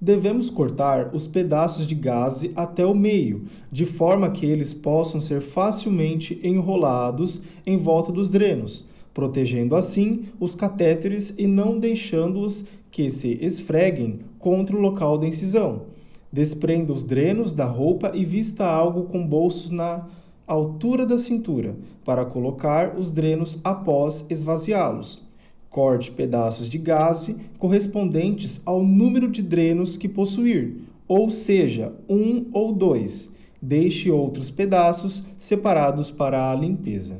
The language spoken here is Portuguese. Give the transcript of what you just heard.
Devemos cortar os pedaços de gaze até o meio, de forma que eles possam ser facilmente enrolados em volta dos drenos, protegendo assim os catéteres e não deixando-os que se esfreguem contra o local da incisão. Desprenda os drenos da roupa e vista algo com bolsos na altura da cintura, para colocar os drenos após esvaziá-los. Corte pedaços de gaze correspondentes ao número de drenos que possuir, ou seja, um ou dois. Deixe outros pedaços separados para a limpeza.